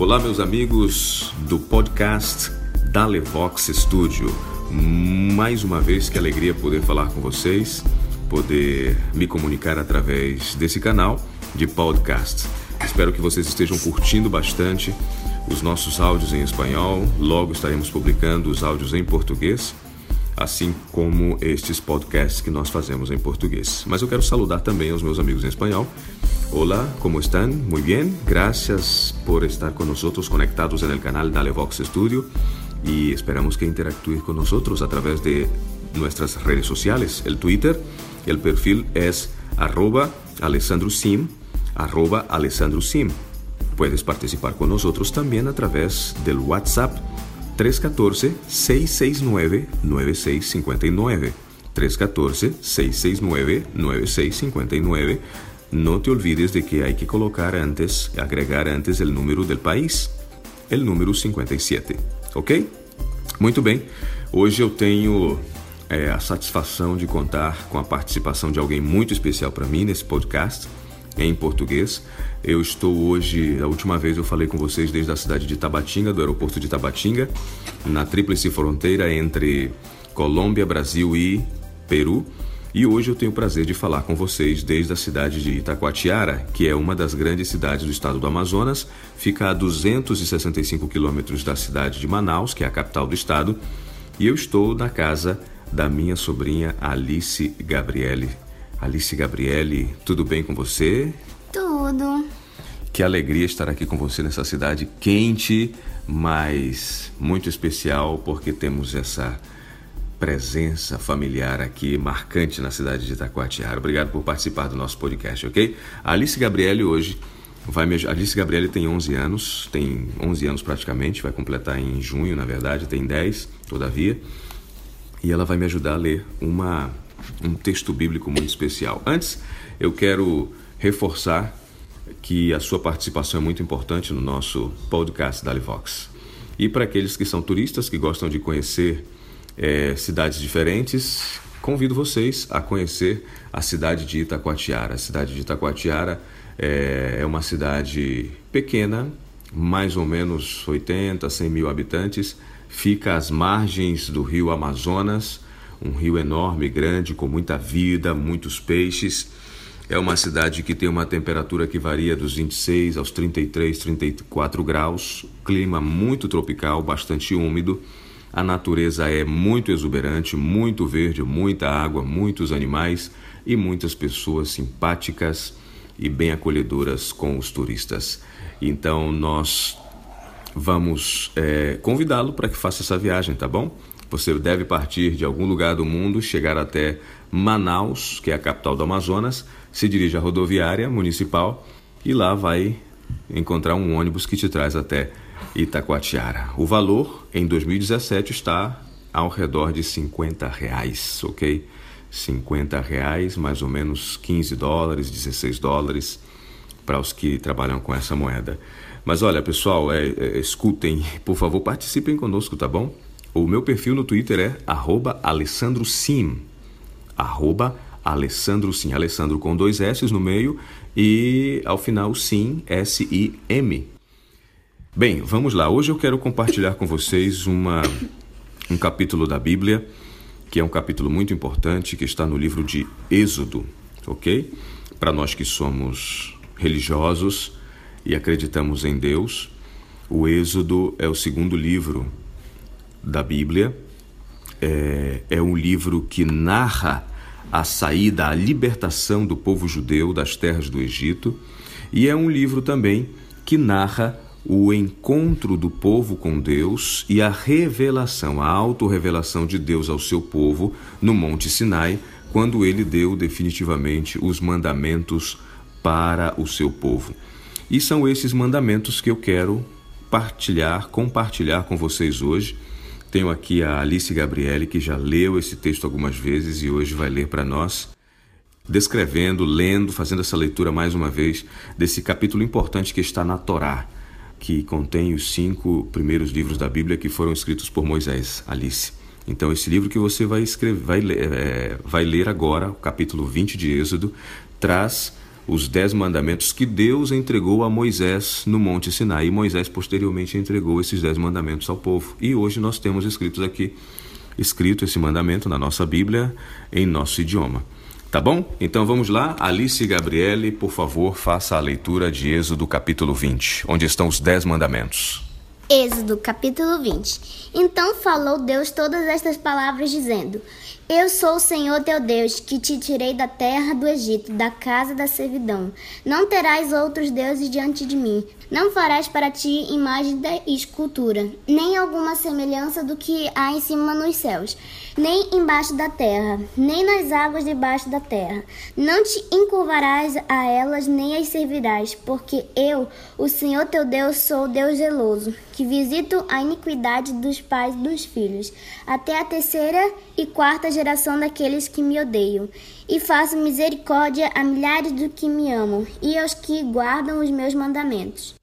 Olá, meus amigos do podcast da Levox Studio. Mais uma vez, que alegria poder falar com vocês, poder me comunicar através desse canal de podcast. Espero que vocês estejam curtindo bastante os nossos áudios em espanhol. Logo estaremos publicando os áudios em português assim como estes podcasts que nós fazemos em português. Mas eu quero saludar também aos meus amigos em espanhol. Olá, como estão? Muito bem. Gracias por estar con nosotros conectados en el canal Dale Vox Studio y esperamos que interactúe con nosotros a través de nuestras redes sociales. El Twitter, el perfil es arroba Alessandro Sim. Puedes participar con nosotros también a través del WhatsApp 314-669-9659. 314-669-9659. No te olvides de que hay que colocar antes, agregar antes el número del país, el número 57, ok? Muito bem, hoje eu tenho é, a satisfação de contar com a participação de alguém muito especial para mim nesse podcast em português. Eu estou hoje, a última vez eu falei com vocês desde a cidade de Tabatinga, do aeroporto de Tabatinga, na tríplice fronteira entre Colômbia, Brasil e Peru. E hoje eu tenho o prazer de falar com vocês desde a cidade de Itacoatiara, que é uma das grandes cidades do estado do Amazonas, fica a 265 quilômetros da cidade de Manaus, que é a capital do estado, e eu estou na casa da minha sobrinha Alice Gabriele Alice Gabriele, tudo bem com você? Tudo. Que alegria estar aqui com você nessa cidade quente, mas muito especial porque temos essa presença familiar aqui marcante na cidade de Itacoatiara. Obrigado por participar do nosso podcast, ok? A Alice Gabriele hoje vai me Alice Gabriele tem 11 anos, tem 11 anos praticamente, vai completar em junho, na verdade, tem 10, todavia. E ela vai me ajudar a ler uma um texto bíblico muito especial. Antes, eu quero reforçar que a sua participação é muito importante no nosso podcast da Livox. E para aqueles que são turistas, que gostam de conhecer é, cidades diferentes, convido vocês a conhecer a cidade de Itacoatiara. A cidade de Itacoatiara é, é uma cidade pequena, mais ou menos 80, 100 mil habitantes, fica às margens do rio Amazonas, um rio enorme, grande, com muita vida, muitos peixes. É uma cidade que tem uma temperatura que varia dos 26 aos 33, 34 graus, clima muito tropical, bastante úmido. A natureza é muito exuberante, muito verde, muita água, muitos animais e muitas pessoas simpáticas e bem acolhedoras com os turistas. Então nós vamos é, convidá-lo para que faça essa viagem, tá bom? Você deve partir de algum lugar do mundo, chegar até Manaus, que é a capital do Amazonas, se dirige à rodoviária municipal e lá vai encontrar um ônibus que te traz até Itacoatiara. O valor em 2017 está ao redor de 50 reais, ok? 50 reais, mais ou menos 15 dólares, 16 dólares para os que trabalham com essa moeda. Mas olha, pessoal, é, é, escutem, por favor, participem conosco, tá bom? O meu perfil no Twitter é @alessandrosim, @alessandrosim, Alessandro com dois S no meio e ao final sim, S-I-M. Bem, vamos lá. Hoje eu quero compartilhar com vocês uma, um capítulo da Bíblia, que é um capítulo muito importante, que está no livro de Êxodo, ok? Para nós que somos religiosos e acreditamos em Deus, o Êxodo é o segundo livro da Bíblia. É, é um livro que narra a saída, a libertação do povo judeu das terras do Egito, e é um livro também que narra o encontro do povo com Deus e a revelação, a autorrevelação de Deus ao seu povo no Monte Sinai, quando ele deu definitivamente os mandamentos para o seu povo. E são esses mandamentos que eu quero partilhar, compartilhar com vocês hoje tenho aqui a Alice Gabriele, que já leu esse texto algumas vezes e hoje vai ler para nós, descrevendo, lendo, fazendo essa leitura mais uma vez desse capítulo importante que está na Torá, que contém os cinco primeiros livros da Bíblia que foram escritos por Moisés. Alice. Então, esse livro que você vai, escrever, vai, é, vai ler agora, o capítulo 20 de Êxodo, traz os dez mandamentos que Deus entregou a Moisés no Monte Sinai. E Moisés posteriormente entregou esses dez mandamentos ao povo. E hoje nós temos escritos aqui, escrito esse mandamento na nossa Bíblia em nosso idioma. Tá bom? Então vamos lá. Alice e Gabriele, por favor, faça a leitura de Êxodo capítulo 20, onde estão os dez mandamentos. Êxodo capítulo 20. Então falou Deus todas estas palavras, dizendo: eu sou o Senhor teu Deus, que te tirei da terra do Egito, da casa da servidão. Não terás outros deuses diante de mim. Não farás para ti imagem de escultura, nem alguma semelhança do que há em cima nos céus, nem embaixo da terra, nem nas águas debaixo da terra. Não te encurvarás a elas, nem as servirás, porque eu, o Senhor teu Deus, sou Deus zeloso, que visito a iniquidade dos pais e dos filhos, até a terceira e quarta geração daqueles que me odeiam. E faço misericórdia a milhares do que me amam, e aos que guardam os meus mandamentos.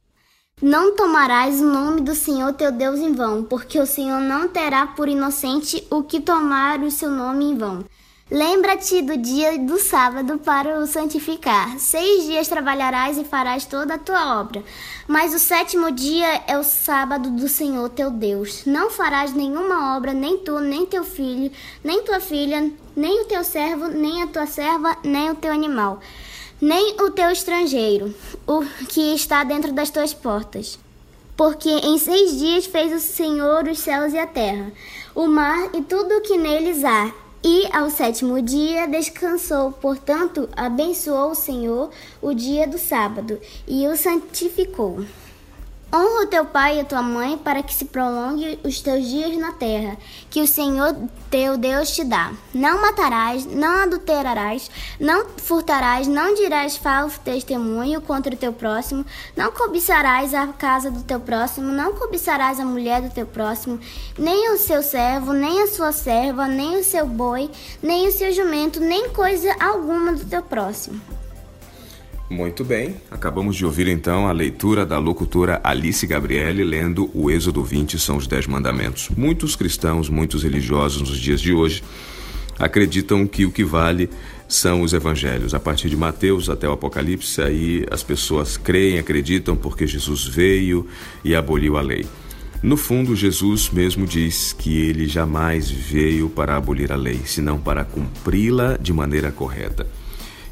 Não tomarás o nome do Senhor teu Deus em vão, porque o Senhor não terá por inocente o que tomar o seu nome em vão. Lembra-te do dia do sábado para o santificar. Seis dias trabalharás e farás toda a tua obra. Mas o sétimo dia é o sábado do Senhor teu Deus. Não farás nenhuma obra, nem tu, nem teu filho, nem tua filha, nem o teu servo, nem a tua serva, nem o teu animal nem o teu estrangeiro, o que está dentro das tuas portas. Porque em seis dias fez o Senhor os céus e a terra, o mar e tudo o que neles há. E ao sétimo dia descansou, portanto, abençoou o Senhor o dia do sábado e o santificou. Honra o teu pai e a tua mãe para que se prolongue os teus dias na terra, que o Senhor teu Deus te dá. Não matarás, não adulterarás, não furtarás, não dirás falso testemunho contra o teu próximo, não cobiçarás a casa do teu próximo, não cobiçarás a mulher do teu próximo, nem o seu servo, nem a sua serva, nem o seu boi, nem o seu jumento, nem coisa alguma do teu próximo. Muito bem, acabamos de ouvir então a leitura da locutora Alice Gabriele lendo o Êxodo 20, são os Dez Mandamentos. Muitos cristãos, muitos religiosos nos dias de hoje acreditam que o que vale são os evangelhos. A partir de Mateus até o Apocalipse, aí as pessoas creem, acreditam porque Jesus veio e aboliu a lei. No fundo, Jesus mesmo diz que ele jamais veio para abolir a lei, senão para cumpri-la de maneira correta.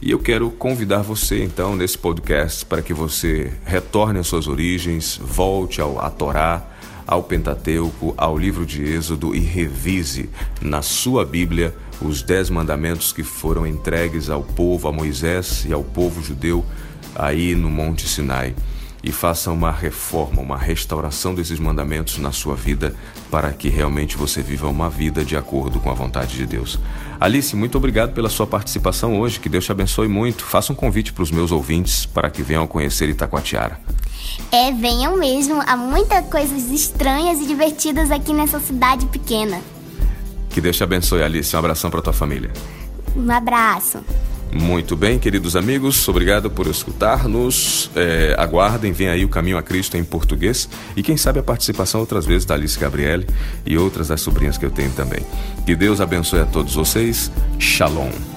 E eu quero convidar você então nesse podcast para que você retorne às suas origens, volte ao, à Torá, ao Pentateuco, ao livro de Êxodo e revise na sua Bíblia os dez mandamentos que foram entregues ao povo, a Moisés e ao povo judeu aí no Monte Sinai e faça uma reforma, uma restauração desses mandamentos na sua vida para que realmente você viva uma vida de acordo com a vontade de Deus. Alice, muito obrigado pela sua participação hoje. Que Deus te abençoe muito. Faça um convite para os meus ouvintes para que venham conhecer Itacoatiara. É, venham mesmo. Há muitas coisas estranhas e divertidas aqui nessa cidade pequena. Que Deus te abençoe, Alice. Um abração para tua família. Um abraço. Muito bem, queridos amigos, obrigado por escutar-nos. É, aguardem, vem aí o Caminho a Cristo em português e quem sabe a participação outras vezes da Alice Gabriele e outras das sobrinhas que eu tenho também. Que Deus abençoe a todos vocês. Shalom.